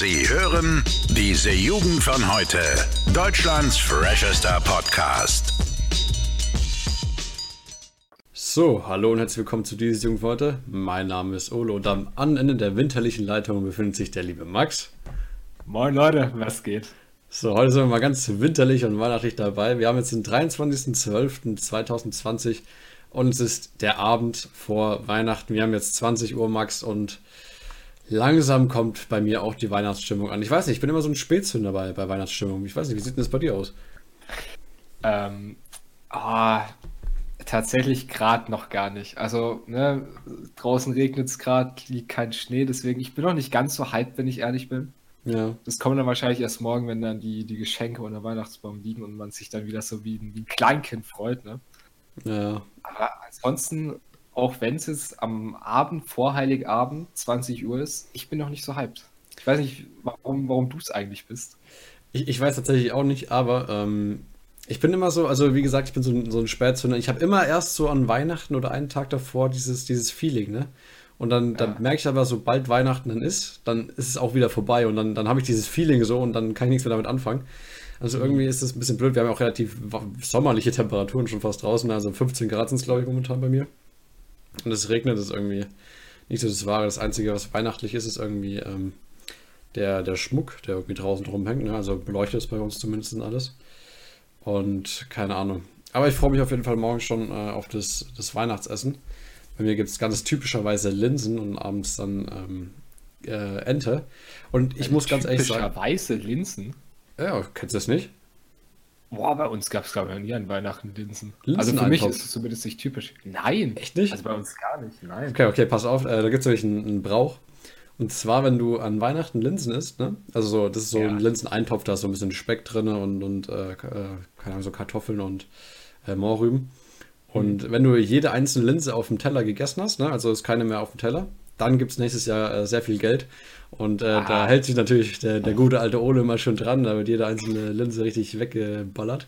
Sie hören diese Jugend von heute. Deutschlands freshester Podcast. So, hallo und herzlich willkommen zu dieser Jugend von heute. Mein Name ist Olo und am Ende der winterlichen Leitung befindet sich der liebe Max. Moin Leute, was geht? So, heute sind wir mal ganz winterlich und weihnachtlich dabei. Wir haben jetzt den 23.12.2020 und es ist der Abend vor Weihnachten. Wir haben jetzt 20 Uhr Max und langsam kommt bei mir auch die Weihnachtsstimmung an. Ich weiß nicht, ich bin immer so ein Spätzünder bei, bei Weihnachtsstimmung. Ich weiß nicht, wie sieht denn das bei dir aus? Ähm, ah, tatsächlich gerade noch gar nicht. Also, ne, draußen regnet es gerade, liegt kein Schnee, deswegen ich bin noch nicht ganz so hyped, wenn ich ehrlich bin. Ja. Das kommt dann wahrscheinlich erst morgen, wenn dann die, die Geschenke unter Weihnachtsbaum liegen und man sich dann wieder so wie, ein- wie ein Kleinkind freut, ne? Ja. Aber ansonsten, auch wenn es jetzt am Abend vor Heiligabend 20 Uhr ist, ich bin noch nicht so hyped. Ich weiß nicht, warum, warum du es eigentlich bist. Ich, ich weiß tatsächlich auch nicht, aber ähm, ich bin immer so, also wie gesagt, ich bin so ein, so ein Spätzünder. Ich habe immer erst so an Weihnachten oder einen Tag davor dieses, dieses Feeling, ne? Und dann, dann Ja. merke ich aber, sobald Weihnachten dann ist, dann ist es auch wieder vorbei und dann, dann habe ich dieses Feeling so und dann kann ich nichts mehr damit anfangen. Also irgendwie ist es ein bisschen blöd. Wir haben ja auch relativ sommerliche Temperaturen schon fast draußen, also 15 Grad sind es, glaube ich, momentan bei mir. Und es regnet, ist irgendwie nicht so das Wahre. Das Einzige, was weihnachtlich ist, ist irgendwie ähm, der, der Schmuck, der irgendwie draußen rumhängt. Ne? Also beleuchtet ist bei uns zumindest alles. Und keine Ahnung. Aber ich freue mich auf jeden Fall morgen schon äh, auf das, das Weihnachtsessen. Bei mir gibt es ganz typischerweise Linsen und abends dann ähm, äh, Ente. Und ich muss ganz ehrlich sagen, weiße Linsen. ja, kennst du das nicht? Boah, bei uns gab es, glaube ich, noch nie an Weihnachten Linsen. Linsen also für mich ist es zumindest nicht typisch. Nein. Echt nicht? Also bei uns gar nicht. Nein. Okay, okay, pass auf, äh, da gibt es nämlich einen, einen Brauch. Und zwar, wenn du an Weihnachten Linsen isst, ne? Also so, das ist so Ja. ein Linseneintopf, da ist so ein bisschen Speck drin und, und äh, äh, keine Ahnung, so Kartoffeln und äh, Mohrrüben. Und wenn du jede einzelne Linse auf dem Teller gegessen hast, ne? Also ist keine mehr auf dem Teller, dann gibt es nächstes Jahr äh, sehr viel Geld. Und äh, da Ah. hält sich natürlich der, der gute alte Ole immer schön dran, da wird jede einzelne Linse richtig weggeballert.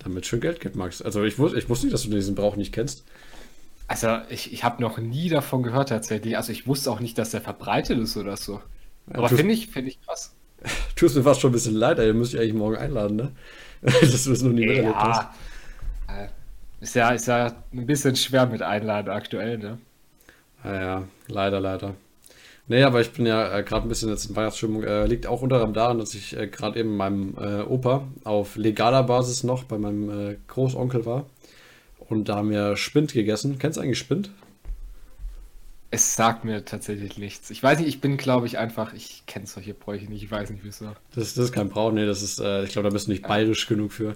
Damit schön Geld gibt, Max. Also ich wusste, ich wusste nicht, dass du diesen Brauch nicht kennst. Also ich, ich habe noch nie davon gehört tatsächlich. Also ich wusste auch nicht, dass der verbreitet ist oder so. Aber du- finde ich, finde ich krass. Tut mir fast schon ein bisschen leid, ey. Ihr müsst ihr eigentlich morgen einladen, ne? Dass du das noch nie miterlebt hast. Ja. Äh, Ist ja, ist ja ein bisschen schwer mit Einladen aktuell, ne? Ja, ja, leider, leider. Nee, aber ich bin ja äh, gerade ein bisschen jetzt in Weihnachtsstimmung. Äh, liegt auch unter anderem daran, dass ich äh, gerade eben meinem äh, Opa auf legaler Basis noch bei meinem äh, Großonkel war. Und da haben wir Spind gegessen. Kennst du eigentlich Spind? Es sagt mir tatsächlich nichts. Ich weiß nicht, ich bin, glaube ich, einfach, ich kenne solche Bräuche nicht, ich weiß nicht wieso. Das, das ist kein Brauch, nee, das ist, äh, ich glaube, da bist du nicht bayerisch genug für.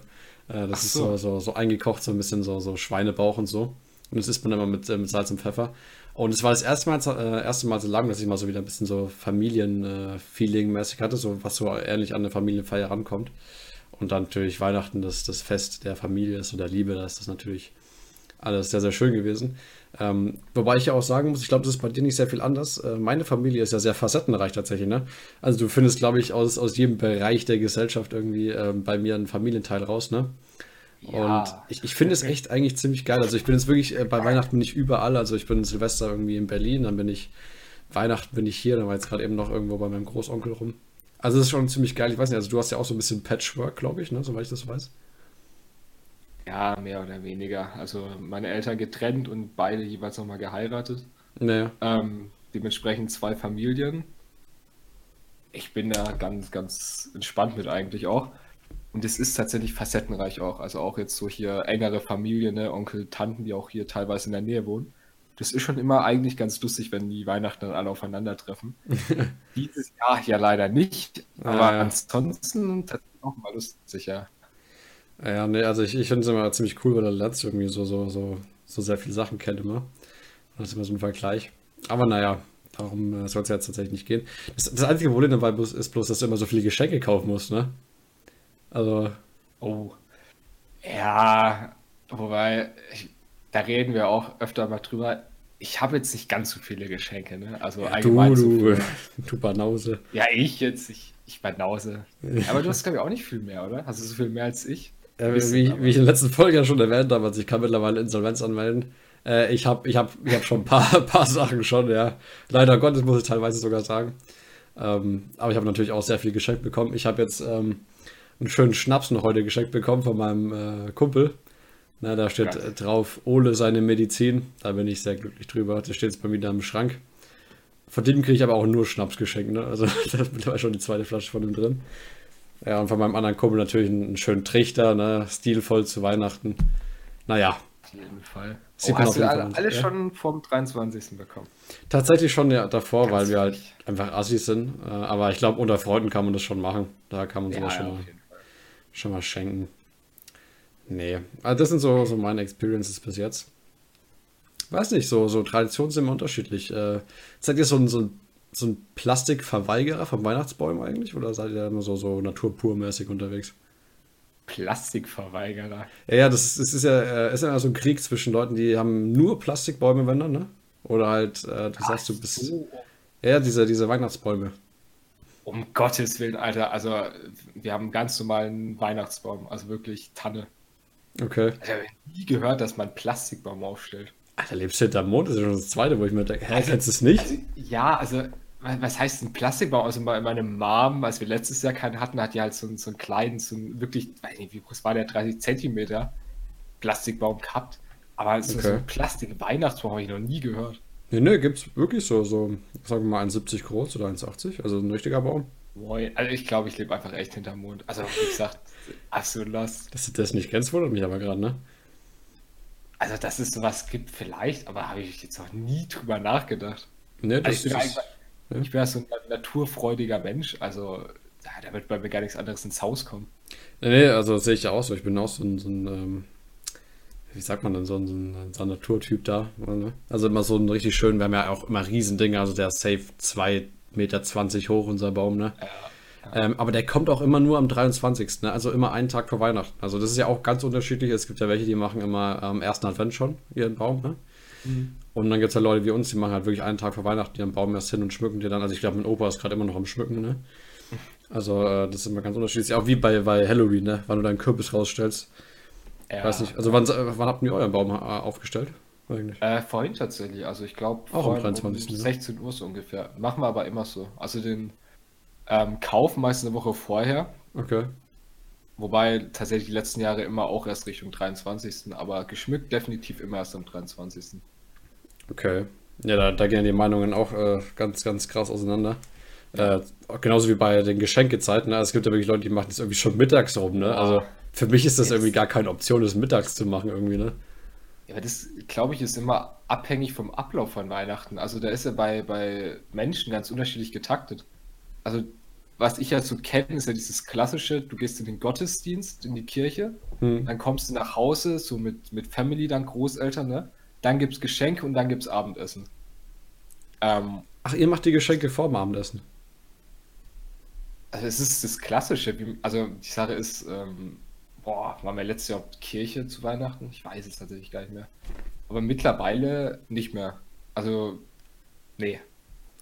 Das Ach ist so. so, so, so eingekocht, so ein bisschen so, so Schweinebauch und so. Und das isst man immer mit, mit Salz und Pfeffer. Und es war das erste Mal, äh, erste Mal so lang, dass ich mal so wieder ein bisschen so Familien-Feeling-mäßig hatte, so was so ähnlich an eine Familienfeier rankommt. Und dann natürlich Weihnachten, das, das Fest der Familie ist und der Liebe, da ist das natürlich alles sehr, sehr schön gewesen. Ähm, wobei ich ja auch sagen muss, ich glaube, das ist bei dir nicht sehr viel anders. Äh, meine Familie ist ja sehr facettenreich tatsächlich, ne? Also du findest, glaube ich, aus, aus jedem Bereich der Gesellschaft irgendwie ähm, bei mir einen Familienteil raus, ne? Ja. Und ich, ich finde es echt eigentlich ziemlich geil. Also ich bin jetzt wirklich äh, bei Weihnachten nicht überall. Also ich bin Silvester irgendwie in Berlin, dann bin ich Weihnachten bin ich hier, dann war jetzt gerade eben noch irgendwo bei meinem Großonkel rum. Also es ist schon ziemlich geil. Ich weiß nicht, also du hast ja auch so ein bisschen Patchwork, glaube ich, ne? Soweit ich das weiß. Ja, mehr oder weniger. Also meine Eltern getrennt und beide jeweils nochmal geheiratet. Naja. Ähm, dementsprechend zwei Familien. Ich bin da ganz, ganz entspannt mit eigentlich auch. Und es ist tatsächlich facettenreich auch. Also auch jetzt so hier engere Familie, ne, Onkel, Tanten, die auch hier teilweise in der Nähe wohnen. Das ist schon immer eigentlich ganz lustig, wenn die Weihnachten dann alle aufeinandertreffen. Dieses Jahr ja leider nicht, aber Ja, ja. ansonsten tatsächlich auch mal lustig, ja. Ja, nee, also ich, ich finde es immer ziemlich cool, weil der Letzt irgendwie so, so, so, so sehr viele Sachen kennt immer. Das ist immer so ein Vergleich. Aber naja, darum soll es jetzt tatsächlich nicht gehen. Das, das einzige Problem dabei ist bloß, dass du immer so viele Geschenke kaufen musst, ne? Also, Oh. Ja, wobei, ich, da reden wir auch öfter mal drüber. Ich habe jetzt nicht ganz so viele Geschenke, ne? Also du, allgemein so du, für- du Banause. Ja, ich jetzt, ich, ich Banause. Aber du hast, glaube ich, auch nicht viel mehr, oder? Hast du so viel mehr als ich? Äh, Bisschen, wie, aber- wie ich in der letzten Folge ja schon erwähnt habe, also ich kann mittlerweile Insolvenz anmelden. Äh, ich habe ich hab, ich hab schon ein paar, paar Sachen schon, ja. Leider Gottes muss ich teilweise sogar sagen. Ähm, aber ich habe natürlich auch sehr viel geschenkt bekommen. Ich habe jetzt ähm, einen schönen Schnaps noch heute geschenkt bekommen von meinem äh, Kumpel. Na, da steht Geil. äh, drauf, Ole seine Medizin. Da bin ich sehr glücklich drüber. Das steht jetzt bei mir da im Schrank. Von dem kriege ich aber auch nur Schnaps geschenkt. Ne? Also da ist mittlerweile schon die zweite Flasche von ihm drin. Ja, und von meinem anderen Kumpel natürlich einen, schönen Trichter, ne? stilvoll zu Weihnachten. Naja, Auf jeden Fall. Sieht Oh, hast du alle, alle ja. schon vom 23. bekommen? tatsächlich schon ja, davor, weil Ganz wir halt einfach Assis sind. Äh, aber ich glaube, unter Freunden kann man das schon machen. Da kann man sowas schon, mal, auf jeden Fall. Schon mal schenken. Nee, also das sind so, so meine Experiences bis jetzt. Weiß nicht, so, so Traditionen sind immer unterschiedlich. Äh, seid ihr so ein, so ein, so ein Plastikverweigerer von Weihnachtsbäumen eigentlich? Oder seid ihr immer so, so naturpurmäßig unterwegs? Plastikverweigerer. Ja, ja, das ist, das ist ja, äh, ist ja immer so ein Krieg zwischen Leuten, die haben nur Plastikbäume, wenn dann, ne? Oder halt, äh, du sagst, du bist. So. Ja, diese, diese Weihnachtsbäume. Um Gottes Willen, Alter. Also, wir haben einen ganz normalen Weihnachtsbaum. Also wirklich Tanne. Okay. Ich habe nie gehört, dass man einen Plastikbaum aufstellt. Alter, lebst du hinterm Mond? Das ist schon das zweite, wo ich mir denke, hä, kennst du es nicht? Also, ja, also, wa- was heißt ein Plastikbaum? Also, bei- meine Mom, als wir letztes Jahr keinen hatten, hat die halt so, einen- so einen kleinen, so einen wirklich, weiß nicht, wie groß war der, 30 Zentimeter Plastikbaum gehabt. Aber so, so Okay. ein Plastik-Weihnachtsbaum habe ich noch nie gehört. Nee, nee, gibt's wirklich so, so, sagen wir mal 1,70 groß oder 1,80, also ein richtiger Baum. Moin. Also, ich glaube, ich lebe einfach echt hinterm Mond. Also, wie gesagt, absolut lost. Dass du das nicht kennst, wundert mich aber gerade, ne? Also, dass es sowas gibt, vielleicht, aber habe ich jetzt noch nie drüber nachgedacht. Nee, das Also ich, bin ist. einfach, ich bin ja so ein naturfreudiger Mensch, also ja, da wird bei mir gar nichts anderes ins Haus kommen. Nee, also sehe ich ja auch so. Ich bin auch so ein, so ein ähm, wie sagt man denn, so ein, so ein, so ein Naturtyp da. Ne? Also immer so ein richtig schön, wir haben ja auch immer Riesendinger, also der ist safe 2,20 Meter hoch, unser Baum, ne? Ähm, aber der kommt auch immer nur am 23. Ne? Also immer einen Tag vor Weihnachten. Also das ist ja auch ganz unterschiedlich. Es gibt ja welche, die machen immer am ersten Advent schon ihren Baum. Ne? Und dann gibt es ja Leute wie uns, die machen halt wirklich einen Tag vor Weihnachten ihren Baum erst hin und schmücken den dann. Also ich glaube, mein Opa ist gerade immer noch am Schmücken. Ne? Also äh, das ist immer ganz unterschiedlich. Auch wie bei, bei Halloween, ne? wann du deinen Kürbis rausstellst. Ja. Weiß nicht. Also wann, äh, wann habt ihr euren Baum äh, aufgestellt? Eigentlich? Äh, vorhin tatsächlich, also ich glaube Auch am vorhin 23., um ne? 16 Uhr so ungefähr. Machen wir aber immer so. Also den ähm, kaufen meist eine Woche vorher, Okay. wobei tatsächlich die letzten Jahre immer auch erst Richtung 23. Aber geschmückt definitiv immer erst am 23. Okay. Ja, da, da gehen die Meinungen auch äh, ganz, ganz krass auseinander. Äh, genauso wie bei den Geschenkezeiten. Ne? Also Es gibt ja wirklich Leute, die machen das irgendwie schon mittags rum. Ne? Also für mich ist das Jetzt- irgendwie gar keine Option, das mittags zu machen irgendwie. Ne? Ja, aber das, glaube ich, ist immer abhängig vom Ablauf von Weihnachten. Also da ist ja bei, bei Menschen ganz unterschiedlich getaktet. Also was ich halt so kenne, ist ja dieses klassische, du gehst in den Gottesdienst, in die Kirche, Hm. dann kommst du nach Hause, so mit, mit Family, dann Großeltern, ne? Dann gibt's Geschenke und dann gibt's Abendessen. Ähm, Ach, ihr macht die Geschenke vor dem Abendessen. also es ist das Klassische, wie, also die Sache ist, ähm, boah, waren wir letztes Jahr Kirche zu Weihnachten? Ich weiß es tatsächlich gar nicht mehr. Aber mittlerweile nicht mehr. Also, nee.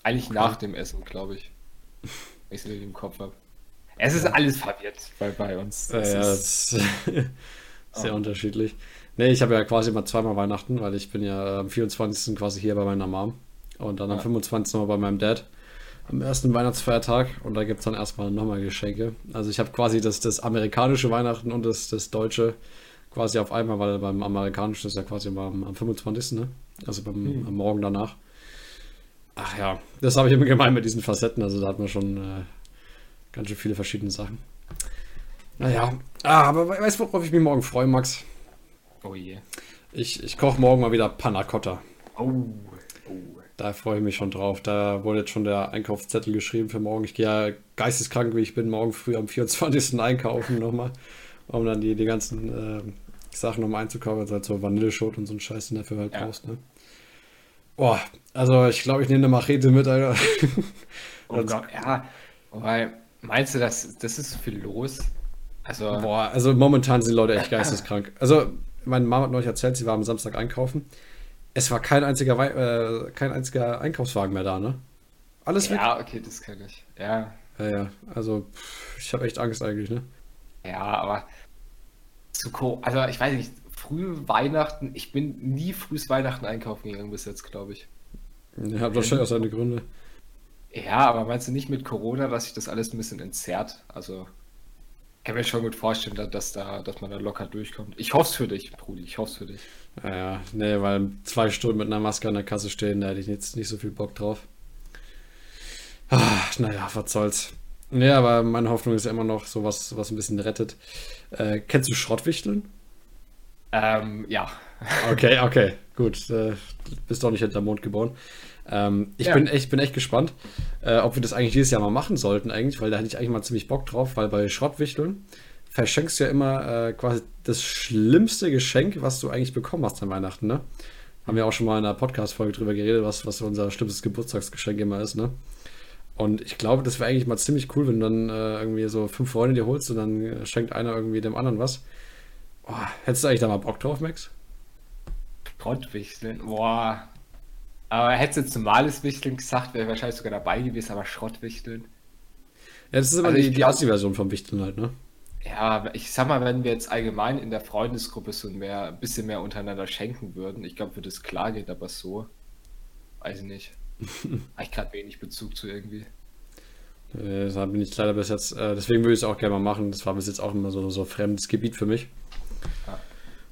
Eigentlich nach dem Essen, glaube ich. Wenn ich es richtig im Kopf habe. Es ist alles verwirrt bei, bei uns. Ja, Es ja, ist, das sehr unterschiedlich. Nee, ich habe ja quasi mal zweimal Weihnachten, weil ich bin ja am 24. quasi hier bei meiner Mom und dann am Ja. 25. mal bei meinem Dad am ersten Weihnachtsfeiertag und da gibt es dann erstmal nochmal Geschenke. Also ich habe quasi das, das amerikanische Weihnachten und das, das deutsche quasi auf einmal, weil beim amerikanischen ist ja quasi am, am 25. Ne? Also beim, am Morgen danach. Ach ja, das habe ich immer gemeint mit diesen Facetten. Also da hat man schon äh, ganz schön viele verschiedene Sachen. Naja, ah, aber we- weißt du, worauf ich mich morgen freue, Max? oh je. Ich, ich koche morgen mal wieder Panna Cotta. Oh. Da freue ich mich schon drauf. Da wurde jetzt schon der Einkaufszettel geschrieben für morgen. Ich gehe ja geisteskrank, wie ich bin, morgen früh am 24. einkaufen nochmal, um dann die, die ganzen ähm, Sachen nochmal einzukaufen. Also halt so Vanilleschote und so ein Scheiß, den dafür halt Ja. brauchst, ne? Boah, also ich glaube, ich nehme eine Machete mit, Alter. Oh Gott, ja. Wobei, meinst du, das, das ist viel los? Also, Boah, also momentan sind Leute echt geisteskrank. Also, meine Mama hat neulich erzählt, sie war am Samstag einkaufen. Es war kein einziger, Wei äh, kein einziger Einkaufswagen mehr da, ne? Alles weg. ja, okay, das kenne ich. Ja, Ja, ja. Also, pff, ich habe echt Angst eigentlich, ne? Ja, aber zu Co also ich weiß nicht, früh Weihnachten, ich bin nie frühes Weihnachten einkaufen gegangen bis jetzt, glaube ich. Ja, hat wahrscheinlich auch seine Gründe. Ja, aber meinst du nicht mit Corona, dass sich das alles ein bisschen entzerrt? Also, kann mir schon gut vorstellen, dass, da, dass man da locker durchkommt. Ich hoffe es für dich, Brudi, ich hoffe es für dich. Ja, ja, nee, weil zwei Stunden mit einer Maske an der Kasse stehen, da hätte ich jetzt nicht so viel Bock drauf. Ach, naja, was soll's. Ja, aber meine Hoffnung ist ja immer noch sowas, was ein bisschen rettet. Äh, kennst du Schrottwichteln? Ähm, ja. Okay, okay, gut. Äh, bist doch nicht hinterm Mond geboren. Ähm, ich Ja. bin echt, bin echt gespannt, äh, ob wir das eigentlich dieses Jahr mal machen sollten, eigentlich, weil da hätte ich eigentlich mal ziemlich Bock drauf, weil bei Schrottwichteln verschenkst du ja immer äh, quasi das schlimmste Geschenk, was du eigentlich bekommen hast an Weihnachten, ne? Haben wir auch schon mal in einer Podcast-Folge drüber geredet, was, was unser schlimmstes Geburtstagsgeschenk immer ist, ne? Und ich glaube, das wäre eigentlich mal ziemlich cool, wenn du dann äh, irgendwie so fünf Freunde dir holst und dann äh, schenkt einer irgendwie dem anderen was. Oh, hättest du eigentlich da mal Bock drauf, Max? Schrottwichteln, boah. Aber hättest du jetzt normales Wichteln gesagt, wäre ich wahrscheinlich sogar dabei gewesen, aber Schrottwichteln. Ja, das ist immer Also die, die Assi-Version vom Wichteln halt, ne? Ja, aber ich sag mal, wenn wir jetzt allgemein in der Freundesgruppe so mehr, ein bisschen mehr untereinander schenken würden, ich glaube, würde es klar gehen, aber so, weiß ich nicht. Habe ich gerade wenig Bezug zu irgendwie. Äh, Da bin ich leider bis jetzt, äh, deswegen würde ich es auch gerne mal machen. Das war bis jetzt auch immer so, so fremdes Gebiet für mich. Ja.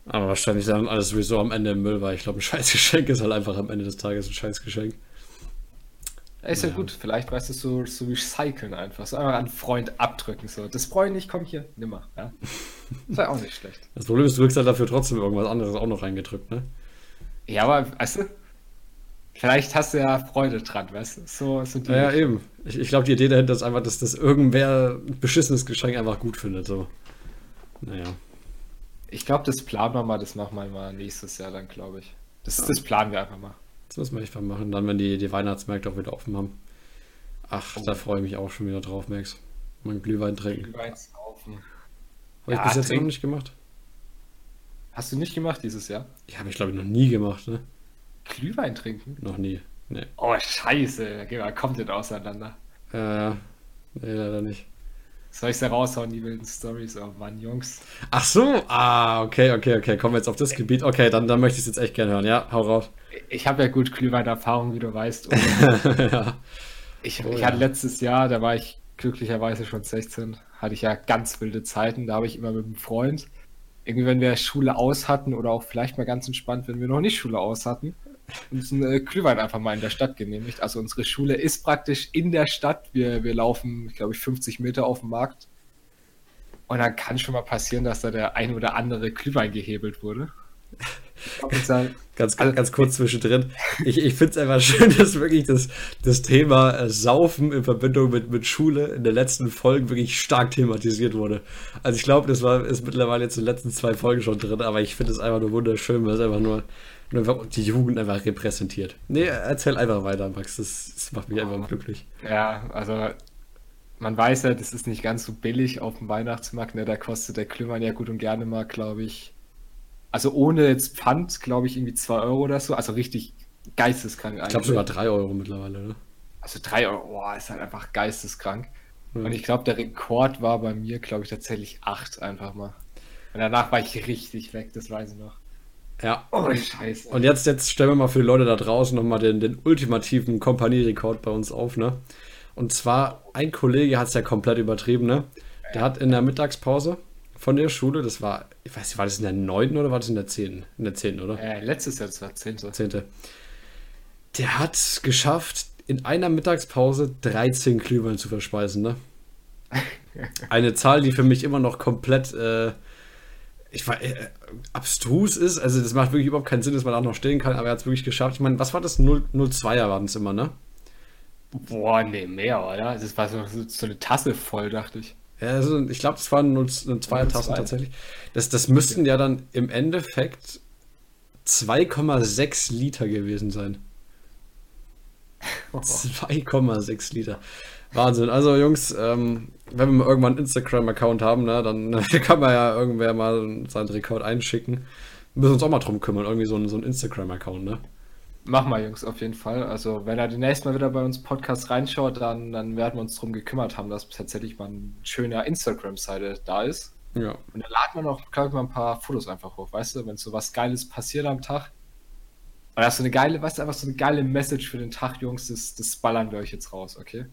Aber wahrscheinlich dann alles sowieso am Ende im Müll, weil ich glaube, ein Scheißgeschenk ist halt einfach am Ende des Tages ein Scheißgeschenk. Ist ja, Ja. gut, vielleicht weißt du so, so recyceln einfach, so einfach an Freund abdrücken, so. Das Freund nicht, komm hier, nimmer, ja. Ist ja auch nicht schlecht. Das Problem ist, du kriegst halt dafür trotzdem irgendwas anderes auch noch reingedrückt, ne? Ja, aber, weißt du, vielleicht hast du ja Freude dran, weißt du, so, so die Ja, ja eben. Ich, ich glaube, die Idee dahinter ist einfach, dass das irgendwer ein beschissenes Geschenk einfach gut findet, so. Naja. Ich glaube, das planen wir mal, das machen wir mal nächstes Jahr dann, glaube ich. Das, das planen wir einfach mal. Das müssen wir mal machen, dann, wenn die, die Weihnachtsmärkte auch wieder offen haben. Ach, da freue ich mich auch schon wieder drauf, Max. Mein Glühwein trinken. Glühwein saufen. Habe ich Ja, bis jetzt trink- noch nicht gemacht? Hast du nicht gemacht dieses Jahr? Ja, habe ich glaube ich noch nie gemacht, ne? Glühwein trinken? Noch nie. Nee. Oh, scheiße, da wir komplett auseinander. Äh, nee, leider nicht. Soll ich da raushauen, die wilden Stories? Oh Mann, Jungs. Ach so, ah, okay, okay, okay. Kommen wir jetzt auf das Gebiet. Okay, dann, dann möchte ich es jetzt echt gerne hören. Ja, hau raus. Ich habe ja gut Glühwein-Erfahrung, wie du weißt. Ja. ich, Oh ich ja. hatte letztes Jahr, da war ich glücklicherweise schon 16, hatte ich ja ganz wilde Zeiten. Da habe ich immer mit einem Freund, irgendwie wenn wir Schule aus hatten oder auch vielleicht mal ganz entspannt, wenn wir noch nicht Schule aus hatten, uns einen Glühwein einfach mal in der Stadt genehmigt. Also unsere Schule ist praktisch in der Stadt. Wir, wir laufen, glaube ich, 50 Meter auf dem Markt. Und dann kann schon mal passieren, dass da der ein oder andere Glühwein gehebelt wurde. Dann, Ganz, Also- ganz kurz zwischendrin. Ich, ich finde es einfach schön, dass wirklich das, das Thema äh, Saufen in Verbindung mit, mit Schule in den letzten Folgen wirklich stark thematisiert wurde. Also ich glaube, das war ist mittlerweile jetzt in den letzten zwei Folgen schon drin, aber ich finde es einfach nur wunderschön, weil es einfach nur, nur einfach die Jugend einfach repräsentiert. Nee, erzähl einfach weiter, Max. Das, das macht mich einfach glücklich. Ja, also man weiß ja, das ist nicht ganz so billig auf dem Weihnachtsmarkt. Ne? Da kostet der Glühwein ja gut und gerne mal, glaube ich, also ohne jetzt Pfand, glaube ich, irgendwie 2 Euro oder so. Also richtig geisteskrank Ich glaube sogar drei Euro mittlerweile, ne? Also 3 Euro, boah, ist halt einfach geisteskrank. Ja. Und ich glaube, der Rekord war bei mir, glaube ich, tatsächlich 8 einfach mal. Und danach war ich richtig weg, das weiß ich noch. Ja. Oh, Scheiße. Und jetzt, jetzt stellen wir mal für die Leute da draußen nochmal den, den ultimativen Kompanierekord bei uns auf, ne? Und zwar, ein Kollege hat es ja komplett übertrieben, ne? Der hat in der Mittagspause von der Schule, das war, ich weiß nicht, war das in der 9. oder war das in der 10.? In der 10., oder? äh, letztes Jahr, das war 10. 10. Der hat es geschafft, in einer Mittagspause 13 Glühwein zu verspeisen, ne? Eine Zahl, die für mich immer noch komplett äh, ich war, äh, abstrus ist. Also, das macht wirklich überhaupt keinen Sinn, dass man da noch stehen kann, aber er hat es wirklich geschafft. Ich meine, was war das? 0, 02er waren es immer, ne? Boah, nee, mehr, oder? Das war so, so eine Tasse voll, dachte ich. Ja, also ich glaube, das waren 0, 02er Tassen 02. tatsächlich. Das, das müssten ja dann im Endeffekt 2,6 Liter gewesen sein. 2,6 Liter. Wahnsinn. Also Jungs, ähm, wenn wir mal irgendwann einen Instagram-Account haben, ne, dann kann man ja irgendwer mal seinen Rekord einschicken. Wir müssen uns auch mal drum kümmern, irgendwie so ein, so ein Instagram-Account, ne? Mach mal, Jungs, auf jeden Fall. Also, wenn er demnächst mal wieder bei uns Podcast reinschaut, dann, dann werden wir uns darum gekümmert haben, dass tatsächlich mal eine schöne Instagram-Seite da ist. Ja. Und dann laden wir noch, glaube ich, mal ein paar Fotos einfach hoch, weißt du, wenn so was Geiles passiert am Tag. Und das ist so eine geile, was einfach so eine geile Message für den Tag, Jungs, das, das ballern wir euch jetzt raus, okay?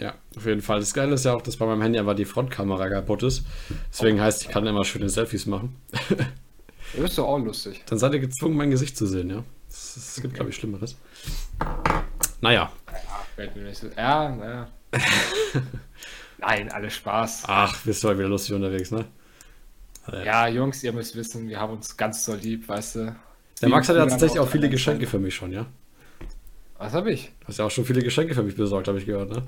Ja, auf jeden Fall. Das Geile ist ja auch, dass bei meinem Handy einfach die Frontkamera kaputt ist. Deswegen oh, heißt, ich kann immer schöne Selfies machen. Das ist doch auch lustig. Dann seid ihr gezwungen, mein Gesicht zu sehen, ja. Es gibt, glaube ich, Schlimmeres. Naja. Ja, naja. Nein, alles Spaß. Ach, bist du heute wieder lustig unterwegs, ne? Ja, Jungs, ihr müsst wissen, wir haben uns ganz so lieb, weißt du. Der Max hat ja tatsächlich auch viele Geschenke für mich schon, ja? Was habe ich? Du hast ja auch schon viele Geschenke für mich besorgt, habe ich gehört, ne?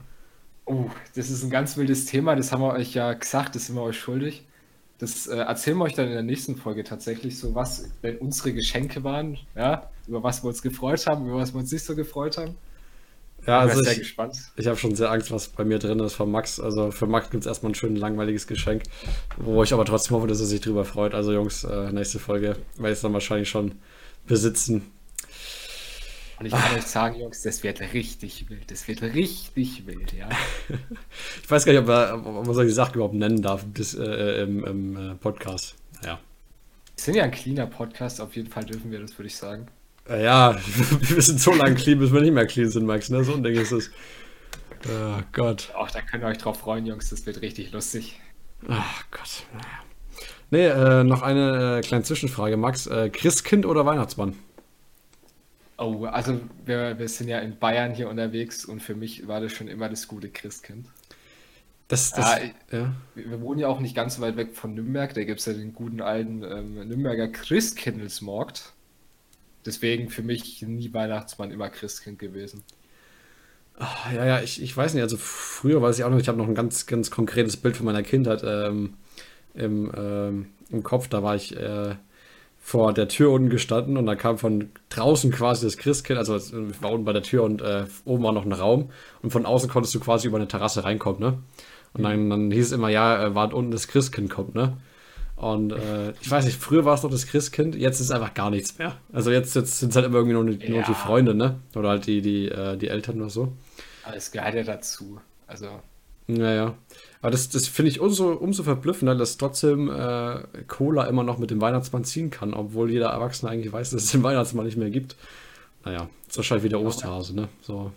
Oh, das ist ein ganz wildes Thema, das haben wir euch ja gesagt, das sind wir euch schuldig. Das äh, erzählen wir euch dann in der nächsten Folge tatsächlich so, was wenn unsere Geschenke waren, ja, über was wir uns gefreut haben, über was wir uns nicht so gefreut haben. Ja, also ich, sehr gespannt. ich habe schon sehr Angst, was bei mir drin ist von Max. Also für Max gibt es erstmal ein schön langweiliges Geschenk, wo ich aber trotzdem hoffe, dass er sich drüber freut. Also Jungs, äh, nächste Folge werde ich es dann wahrscheinlich schon besitzen. Und ich kann euch sagen, Jungs, das wird richtig wild. Das wird richtig wild, ja. ich weiß gar nicht, ob, man, ob man solche Sachen überhaupt nennen darf das, äh, im, im äh, Podcast. Ja. Wir sind ja ein cleaner Podcast, auf jeden Fall dürfen wir das, würde ich sagen. Äh, ja, wir sind so lange clean, bis wir nicht mehr clean sind, Max. Ne? So ein Ding ist es. Oh Gott. Auch da könnt ihr euch drauf freuen, Jungs. Das wird richtig lustig. Ach Gott. Nee, äh, noch eine äh, kleine Zwischenfrage, Max. Äh, Christkind oder Weihnachtsmann? Oh, also wir, wir sind ja in Bayern hier unterwegs und für mich war das schon immer das gute Christkind. Das, das, ja, ja. Wir wohnen ja auch nicht ganz weit weg von Nürnberg. Da gibt es ja den guten alten ähm, Nürnberger Christkindlesmarkt. Deswegen für mich nie Weihnachtsmann, immer Christkind gewesen. Ach, ja, ja, ich, ich weiß nicht. Also früher weiß ich auch noch, ich habe noch ein ganz, ganz konkretes Bild von meiner Kindheit ähm, im, ähm, im Kopf. Da war ich äh, vor der Tür unten gestanden und da kam von draußen quasi das Christkind, also ich war unten bei der Tür und äh, oben war noch ein Raum und von außen konntest du quasi über eine Terrasse reinkommen, ne? Und dann, dann hieß es immer, ja, äh, wart unten das Christkind kommt, ne? Und äh, ich weiß nicht, früher war es noch das Christkind, jetzt ist einfach gar nichts mehr. Also jetzt, jetzt sind es halt immer irgendwie nur, die, ja. nur die Freunde, ne? Oder halt die, die, äh, die Eltern oder so. Aber es gehört ja dazu. Also. Naja. Aber das, das finde ich umso, umso verblüffender, dass trotzdem äh, Cola immer noch mit dem Weihnachtsmann ziehen kann, obwohl jeder Erwachsene eigentlich weiß, dass es den Weihnachtsmann nicht mehr gibt. Naja, ist wahrscheinlich wieder Osterhase, ne? So.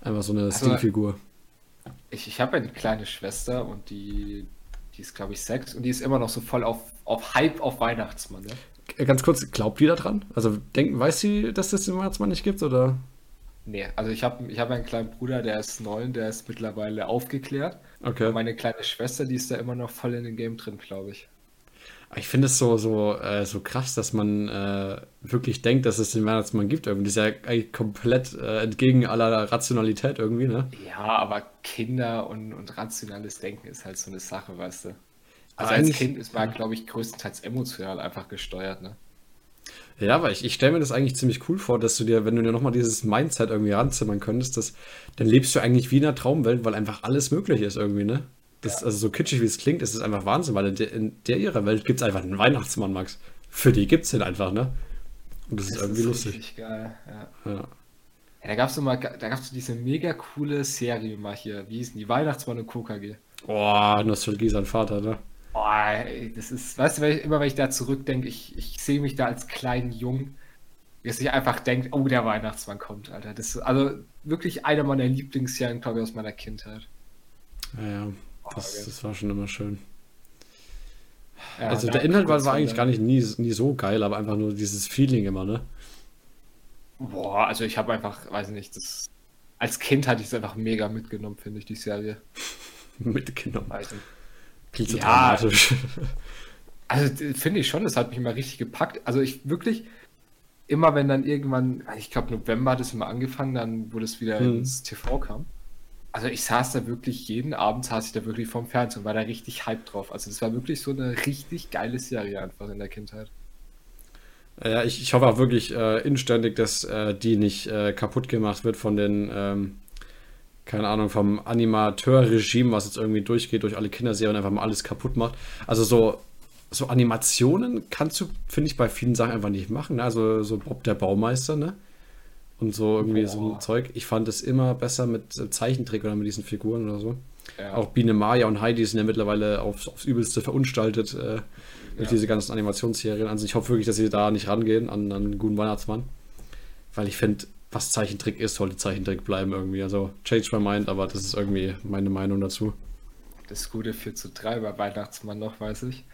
Einfach so eine also, Stilfigur. Ich, ich habe eine kleine Schwester und die, die ist, glaube ich, sechs und die ist immer noch so voll auf, auf Hype auf Weihnachtsmann, ne? Ganz kurz, glaubt die da dran? Also denken, weiß sie, dass es den Weihnachtsmann nicht gibt, oder? Nee, also ich habe ich hab einen kleinen Bruder, der ist neun, der ist mittlerweile aufgeklärt. Okay. Und meine kleine Schwester, die ist da immer noch voll in dem Game drin, glaube ich. Ich finde es so, so, äh, so krass, dass man äh, wirklich denkt, dass es den Weihnachtsmann gibt. Irgendwie. Das ist ja eigentlich komplett äh, entgegen aller Rationalität irgendwie, ne? Ja, aber Kinder und, und rationales Denken ist halt so eine Sache, weißt du. Also als Kind ist man, glaube ich, größtenteils emotional einfach gesteuert, ne? Ja, aber ich, ich stelle mir das eigentlich ziemlich cool vor, dass du dir, wenn du dir nochmal dieses Mindset irgendwie ranzimmern könntest, dass, dann lebst du eigentlich wie in einer Traumwelt, weil einfach alles möglich ist irgendwie, ne? Das, ja. Also so kitschig wie es klingt, ist es einfach Wahnsinn, weil in der, in der ihrer Welt gibt es einfach einen Weihnachtsmann, Max. Für die gibt es den einfach, ne? Und das, das ist irgendwie ist lustig. geil, ja. ja. ja da gab es mal, da gab es diese mega coole Serie mal hier. Wie hießen die? Weihnachtsmann und KKG. Boah, Nostalgie sein Vater, ne? Oh, das ist, weißt du, immer wenn ich da zurückdenke, ich, ich sehe mich da als kleinen Jungen, der sich einfach denkt, oh, der Weihnachtsmann kommt, Alter. Das ist also wirklich einer meiner Lieblingsserien, glaube ich, aus meiner Kindheit. Ja, ja. Das, oh, das war schon immer schön. Ja, also der Inhalt war, war eigentlich gar nicht nie, nie so geil, aber einfach nur dieses Feeling immer, ne? Boah, also ich habe einfach, weiß nicht, das als Kind hatte ich es einfach mega mitgenommen, finde ich, die Serie. mitgenommen. Weiß nicht. Klingt so ja, dramatisch. Also finde ich schon, das hat mich immer richtig gepackt. Also ich wirklich, immer wenn dann irgendwann, ich glaube November hat es immer angefangen, dann wo das wieder hm. ins TV kam. Also ich saß da wirklich, jeden Abend saß ich da wirklich vorm Fernsehen und war da richtig hype drauf. Also das war wirklich so eine richtig geile Serie einfach in der Kindheit. Ja, ich, ich hoffe auch wirklich äh, inständig, dass äh, die nicht äh, kaputt gemacht wird von den ähm, keine Ahnung, vom Animateur-Regime, was jetzt irgendwie durchgeht durch alle Kinderserien, einfach mal alles kaputt macht. Also so, so Animationen kannst du, finde ich, bei vielen Sachen einfach nicht machen. Ne? Also so Bob der Baumeister, ne? Und so irgendwie Boah. so ein Zeug. Ich fand es immer besser mit Zeichentrick oder mit diesen Figuren oder so. Ja. Auch Biene Maya und Heidi sind ja mittlerweile aufs, aufs Übelste verunstaltet äh, durch ja. diese ganzen Animationsserien. Also ich hoffe wirklich, dass sie da nicht rangehen an, an einen guten Weihnachtsmann. weil ich finde, was Zeichentrick ist, sollte Zeichentrick bleiben irgendwie. Also change my mind, aber das ist irgendwie meine Meinung dazu. Das Gute 4 zu 3 bei Weihnachtsmann noch, weiß ich.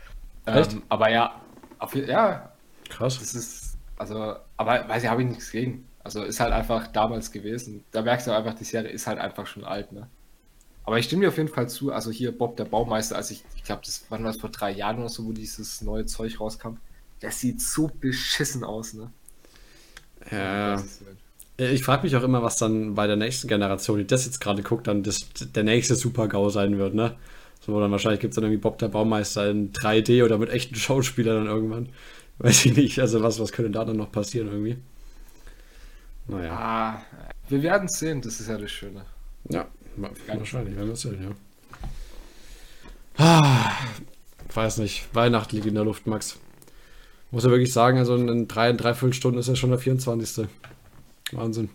Echt? Ähm, aber ja, auf, ja, Krass. das ist, also, aber weiß ich, habe ich nichts gegen. Also ist halt einfach damals gewesen. Da merkst du einfach, die Serie ist halt einfach schon alt, ne? Aber ich stimme dir auf jeden Fall zu. Also hier Bob der Baumeister, als ich, ich glaube, das war das vor drei Jahren oder so, wo dieses neue Zeug rauskam. Das sieht so beschissen aus, ne? Ja. Das ist- Ich frage mich auch immer, was dann bei der nächsten Generation, die das jetzt gerade guckt, dann das, der nächste Super-GAU sein wird, ne? So, dann wahrscheinlich gibt es dann irgendwie Bob der Baumeister in 3D oder mit echten Schauspielern dann irgendwann. Weiß ich nicht. Also was, was könnte da dann noch passieren irgendwie? Naja. Ah, wir werden es sehen, das ist ja das Schöne. Ja, wa- wahrscheinlich, werden wir sehen, ja. Ah, weiß nicht. Weihnachten liegt in der Luft, Max. Muss ja wirklich sagen, also in drei, dreiviertel Stunden ist ja schon der 24. Wahnsinn.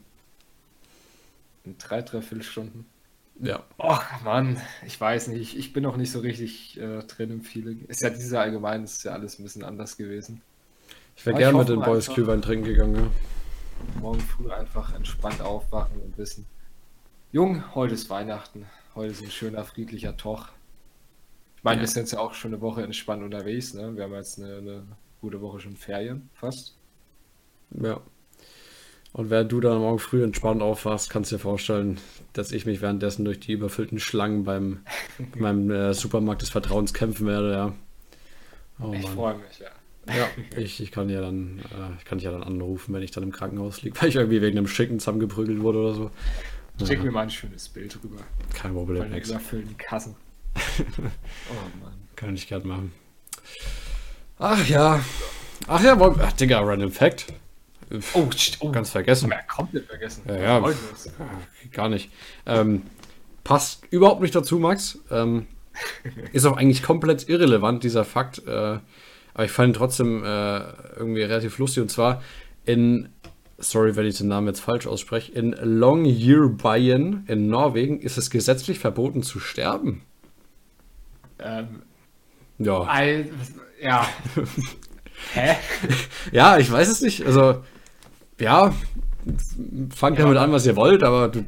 In drei, dreiviertel Stunden. Ja. Och, Mann, ich weiß nicht, ich, bin noch nicht so richtig äh, drin im Feeling. Ist ja dieses Jahr allgemein, ist ja alles ein bisschen anders gewesen. Ich wäre Aber ich gern mit den Boys Glühwein trinken gegangen, ja. Morgen früh einfach entspannt aufwachen und wissen, Jung, heute ist Weihnachten, heute ist ein schöner, friedlicher Toch. Ich meine, Ja. wir sind jetzt ja auch schon eine Woche entspannt unterwegs, ne? Wir haben jetzt eine, eine gute Woche schon Ferien, fast. Ja. Und während du dann morgen früh entspannt aufwachst, kannst du dir vorstellen, dass ich mich währenddessen durch die überfüllten Schlangen beim, beim äh, Supermarkt des Vertrauens kämpfen werde, ja. Oh Ich freue mich, ja. Ja, ich, ich kann ja dann, äh, ich kann dich ja dann anrufen, wenn ich dann im Krankenhaus liege, weil ich irgendwie wegen einem Schicken zusammengeprügelt wurde oder so. Schick Ja, mir mal ein schönes Bild rüber kein von Problem, nix. überfüllten Kassen. oh Mann. Kann ich gern machen. Ach ja. Ach ja, wollen- ach, Digga, Random Fact. Oh, oh Ganz vergessen. Ja, komplett vergessen. Ja, ja. Gar nicht. Ähm, passt überhaupt nicht dazu, Max. Ähm, ist auch eigentlich komplett irrelevant, dieser Fakt. Äh, aber ich fand ihn trotzdem äh, irgendwie relativ lustig. Und zwar in, sorry, wenn ich den Namen jetzt falsch ausspreche, in Longyearbyen in Norwegen ist es gesetzlich verboten zu sterben. Ähm, Ja. Al- was- ja. Hä? Ja, ich weiß es nicht. Also, ja, fangt Ja. damit an, was ihr wollt, aber du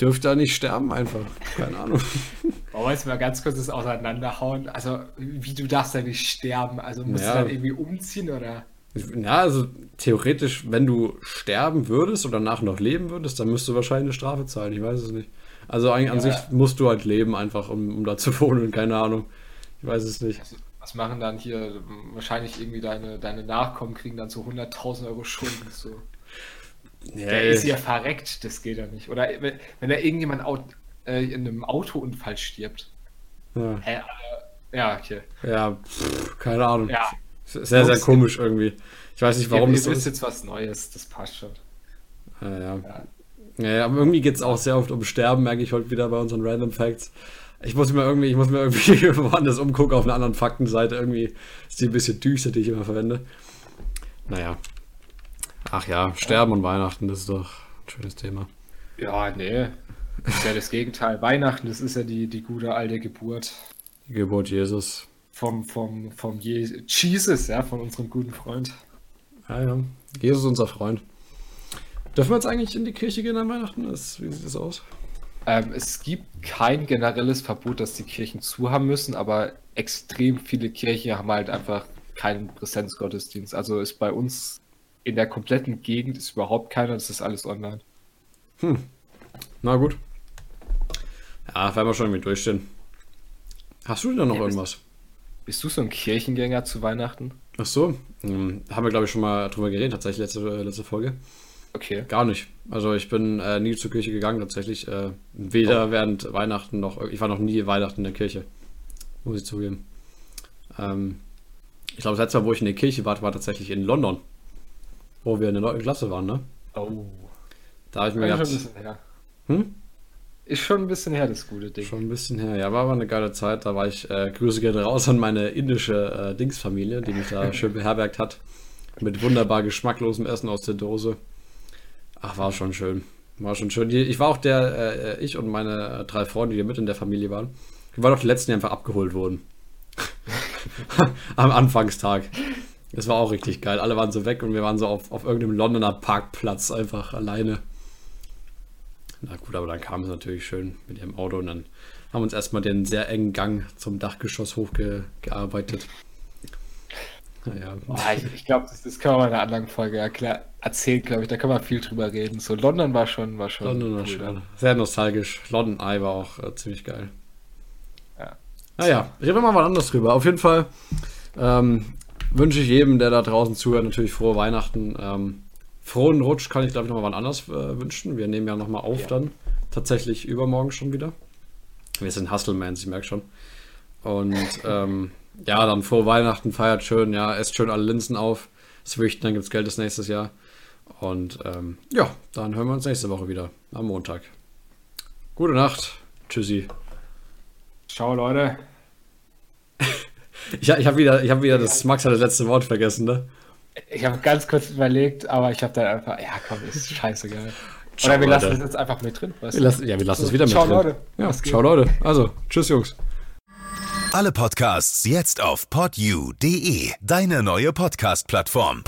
dürft da nicht sterben einfach. Keine Ahnung. Wollen wir jetzt mal ganz kurz das auseinanderhauen? Also, wie du darfst ja nicht sterben. Also, musst Ja. du dann irgendwie umziehen oder? Ja, also theoretisch, wenn du sterben würdest und danach noch leben würdest, dann müsst du wahrscheinlich eine Strafe zahlen. Ich weiß es nicht. Also eigentlich an Ja. sich musst du halt leben, einfach um, um da zu wohnen. Keine Ahnung. Ich weiß es nicht. Also, was machen dann hier? Wahrscheinlich irgendwie deine, deine Nachkommen kriegen dann so 100.000 Euro Schulden. So. Der ist ja verreckt, das geht ja nicht. Oder wenn, wenn da irgendjemand äh, in einem Autounfall stirbt. ja, Hä? äh, ja, okay. ja pff, keine Ahnung. Ja. Sehr, sehr komisch irgendwie. Ich weiß nicht, warum es ihr so wisst ist. jetzt was Neues, das passt schon. Ja, ja. Ja. Ja, aber irgendwie geht es auch sehr oft um Sterben, merke ich heute wieder bei unseren Random Facts. Ich muss mir irgendwie, ich muss mir irgendwie woanders umgucken auf einer anderen Faktenseite. Irgendwie ist die ein bisschen düster, die ich immer verwende. Naja. Ach ja, Sterben und Weihnachten, das ist doch ein schönes Thema. Ja, nee. Das ist ja das Gegenteil. Weihnachten, das ist ja die, die gute alte Geburt Die Geburt Jesus. vom, vom, vom Je Jesus, ja, von unserem guten Freund. Ja, ja. Jesus unser Freund. Dürfen wir jetzt eigentlich in die Kirche gehen an Weihnachten? Das, wie sieht das aus? Ähm, es gibt kein generelles Verbot, dass die Kirchen zu haben müssen, aber extrem viele Kirchen haben halt einfach keinen Präsenzgottesdienst. Also ist bei uns in der kompletten Gegend ist überhaupt keiner, das ist alles online. Na gut. Ja, werden wir schon irgendwie durchstehen. Hast du denn noch Ja, irgendwas? Bist du so ein Kirchengänger zu Weihnachten? Ach so, hm, haben wir glaube ich schon mal drüber geredet, tatsächlich letzte, äh, letzte Folge. Okay. Gar nicht. Also ich bin äh, nie zur Kirche gegangen tatsächlich. Äh, weder Oh. während Weihnachten noch. Ich war noch nie Weihnachten in der Kirche. Muss ich zugeben. Ähm, ich glaube, das letzte Mal, wo ich in der Kirche war, war tatsächlich in London. Wo wir in der 9. Klasse waren, ne? Oh. Da habe ich mir Ist schon ein gedacht, bisschen her. hm? Ist schon ein bisschen her, das gute Ding. Schon ein bisschen her. Ja, war aber eine geile Zeit. Da war ich, äh, Grüße gehen raus an meine indische äh, Dingsfamilie, die mich da schön beherbergt hat. Mit wunderbar geschmacklosem Essen aus der Dose. Ach, war schon schön. War schon schön. Ich war auch der, äh, ich und meine äh, drei Freunde, die mit in der Familie waren. Wir waren auch die letzten, die einfach abgeholt wurden. Am Anfangstag. Das war auch richtig geil. Alle waren so weg und wir waren so auf, auf irgendeinem Londoner Parkplatz einfach alleine. Na gut, aber dann kam es natürlich schön mit ihrem Auto und dann haben wir uns erstmal den sehr engen Gang zum Dachgeschoss hochgearbeitet. Naja. ich, ich glaube, das, das können wir mal in einer anderen Folge erzählen, glaube ich. Da können wir viel drüber reden. So, London war schon, war schon. London war cool, schon. Ja. Sehr nostalgisch. London Eye war auch äh, ziemlich geil. Ja. Naja, reden wir mal was anderes drüber. Auf jeden Fall ähm, wünsche ich jedem, der da draußen zuhört, natürlich frohe Weihnachten. Ähm, frohen Rutsch kann ich, glaube ich, nochmal wann anders äh, wünschen. Wir nehmen ja nochmal auf ja. dann. Tatsächlich übermorgen schon wieder. Wir sind Hustlemans, ich merke schon. Und ähm, ja, dann frohe Weihnachten, feiert schön, ja, esst schön alle Linsen auf. Switcht, dann gibt es Geld das nächstes Jahr. Und ähm, ja, dann hören wir uns nächste Woche wieder am Montag. Gute Nacht. Tschüssi. Ciao, Leute. Ich ich habe wieder, hab wieder das Max hat das letzte Wort vergessen, ne? Ich habe ganz kurz überlegt, aber ich habe dann einfach, ja komm, ist scheißegal. Ciao, Oder wir lassen es jetzt einfach mit drin. Wir lassen, ja, wir lassen es wieder ciao, mit drin. Leute. Ja, ciao Leute. Also, tschüss Jungs. Alle Podcasts jetzt auf podyou.de, deine neue Podcast-Plattform.